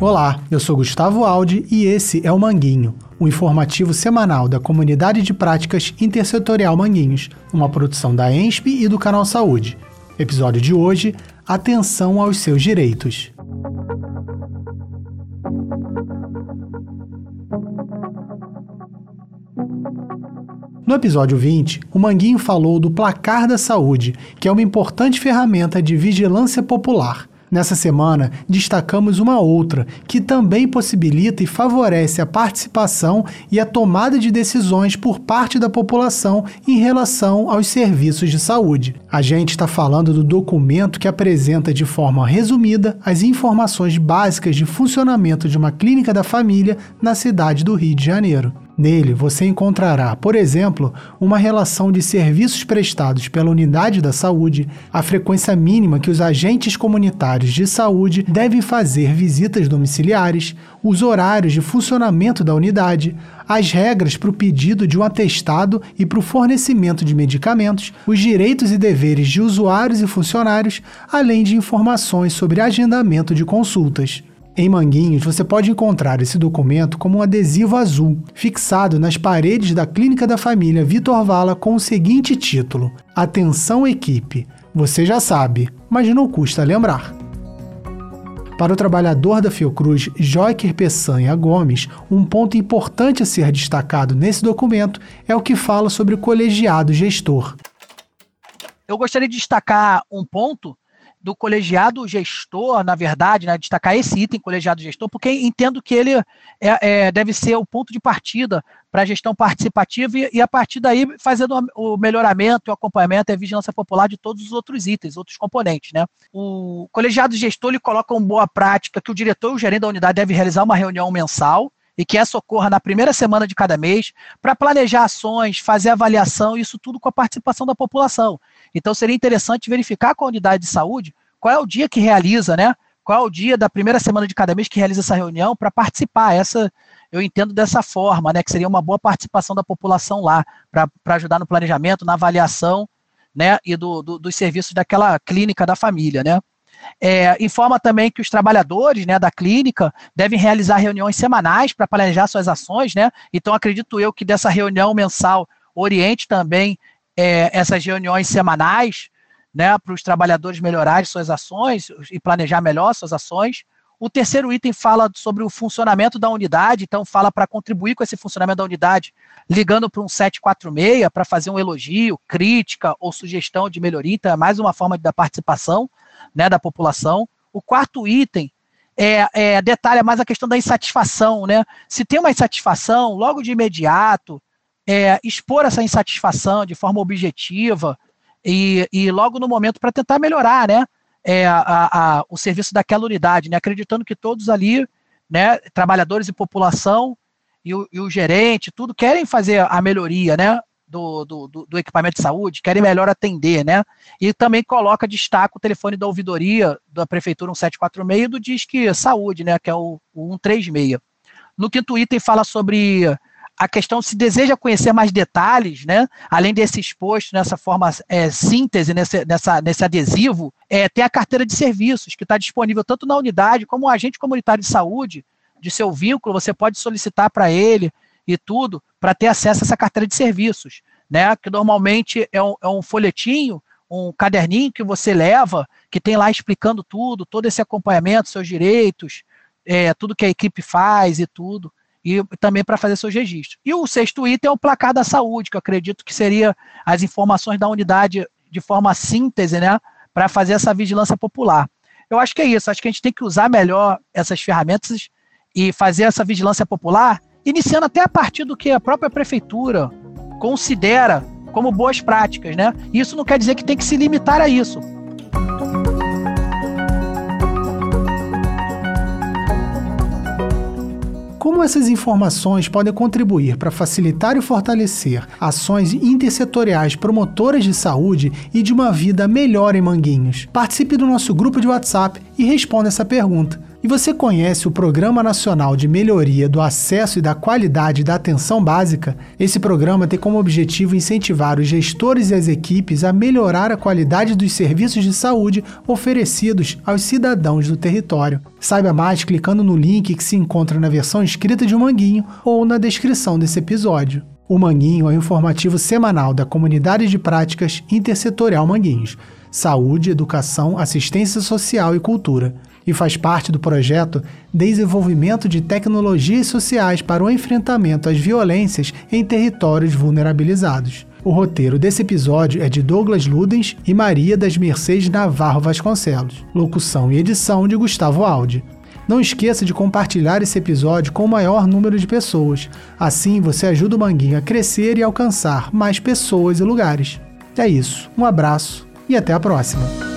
Olá, eu sou Gustavo Aldi e esse é o Manguinho, o informativo semanal da Comunidade de Práticas Intersetorial Manguinhos, uma produção da ENSP e do Canal Saúde. Episódio de hoje: Atenção aos seus direitos. No episódio 20, o Manguinho falou do Placar da Saúde, que é uma importante ferramenta de vigilância popular. Nessa semana, destacamos uma outra que também possibilita e favorece a participação e a tomada de decisões por parte da população em relação aos serviços de saúde. A gente está falando do documento que apresenta de forma resumida as informações básicas de funcionamento de uma clínica da família na cidade do Rio de Janeiro. Nele você encontrará, por exemplo, uma relação de serviços prestados pela unidade da saúde, a frequência mínima que os agentes comunitários de saúde devem fazer visitas domiciliares, os horários de funcionamento da unidade, as regras para o pedido de um atestado e para o fornecimento de medicamentos, os direitos e deveres de usuários e funcionários, além de informações sobre agendamento de consultas. Em Manguinhos, você pode encontrar esse documento como um adesivo azul, fixado nas paredes da Clínica da Família Vitor Vala com o seguinte título: Atenção equipe. Você já sabe, mas não custa lembrar. Para o trabalhador da Fiocruz, Joiker Peçanha Gomes, um ponto importante a ser destacado nesse documento é o que fala sobre o colegiado gestor. Eu gostaria de destacar um ponto do colegiado gestor, na verdade, né, destacar esse item colegiado gestor, porque entendo que ele é, é, deve ser o ponto de partida para a gestão participativa e, e, a partir daí fazendo o melhoramento, o acompanhamento e a vigilância popular de todos os outros itens, outros componentes. Né. O colegiado gestor ele coloca uma boa prática que o diretor e o gerente da unidade devem realizar uma reunião mensal e que essa ocorra na primeira semana de cada mês, para planejar ações, fazer avaliação, isso tudo com a participação da população. Então seria interessante verificar com a unidade de saúde qual é o dia que realiza, né? Qual é o dia da primeira semana de cada mês que realiza essa reunião para participar. Essa eu entendo dessa forma, né? Que seria uma boa participação da população lá, para ajudar no planejamento, na avaliação, né? E do, do, dos serviços daquela clínica da família, né? É, informa também que os trabalhadores né, da clínica devem realizar reuniões semanais para planejar suas ações, né? Então, acredito eu que dessa reunião mensal oriente também é, essas reuniões semanais, né, para os trabalhadores melhorarem suas ações e planejar melhor suas ações. O terceiro item fala sobre o funcionamento da unidade, então fala para contribuir com esse funcionamento da unidade, ligando para um 746 para fazer um elogio, crítica ou sugestão de melhoria, então é mais uma forma da participação né, da população. O quarto item é, é, detalha mais a questão da insatisfação, né? Se tem uma insatisfação, logo de imediato, é, expor essa insatisfação de forma objetiva e, e logo no momento para tentar melhorar, né? É, a, a, o serviço daquela unidade, né? Acreditando que todos ali, né, trabalhadores e população e o, e o gerente, tudo querem fazer a melhoria, né? Do, do, do, equipamento de saúde, querem melhor atender, né? E também coloca, destaca o telefone da ouvidoria da Prefeitura 1746 e do Disque Saúde, né? Que é o, o 136. No quinto item fala sobre a questão se deseja conhecer mais detalhes, né? Além desse exposto nessa forma é, síntese, nesse, nessa, nesse adesivo, é, tem a carteira de serviços, que está disponível tanto na unidade como o agente comunitário de saúde, de seu vínculo, você pode solicitar para ele e tudo, para ter acesso a essa carteira de serviços, né? Que normalmente é um, é um folhetinho, um caderninho que você leva, que tem lá explicando tudo, todo esse acompanhamento, seus direitos, é, tudo que a equipe faz e tudo e também para fazer seus registros. E o sexto item é o placar da saúde, que eu acredito que seria as informações da unidade de forma síntese, né, para fazer essa vigilância popular. Eu acho que é isso, acho que a gente tem que usar melhor essas ferramentas e fazer essa vigilância popular, iniciando até a partir do que a própria prefeitura considera como boas práticas, né? Isso não quer dizer que tem que se limitar a isso. Como essas informações podem contribuir para facilitar e fortalecer ações intersetoriais promotoras de saúde e de uma vida melhor em Manguinhos? Participe do nosso grupo de WhatsApp e responda essa pergunta. E você conhece o Programa Nacional de Melhoria do Acesso e da Qualidade da Atenção Básica? Esse programa tem como objetivo incentivar os gestores e as equipes a melhorar a qualidade dos serviços de saúde oferecidos aos cidadãos do território. Saiba mais clicando no link que se encontra na versão escrita de Manguinho ou na descrição desse episódio. O Manguinho é o informativo semanal da Comunidade de Práticas Intersetorial Manguinhos. Saúde, Educação, Assistência Social e Cultura e faz parte do projeto Desenvolvimento de Tecnologias Sociais para o Enfrentamento às Violências em Territórios Vulnerabilizados. O roteiro desse episódio é de Douglas Ludens e Maria das Mercedes Navarro Vasconcelos. Locução e edição de Gustavo Aldi. Não esqueça de compartilhar esse episódio com o maior número de pessoas. Assim você ajuda o Manguinho a crescer e alcançar mais pessoas e lugares. É isso. Um abraço e até a próxima.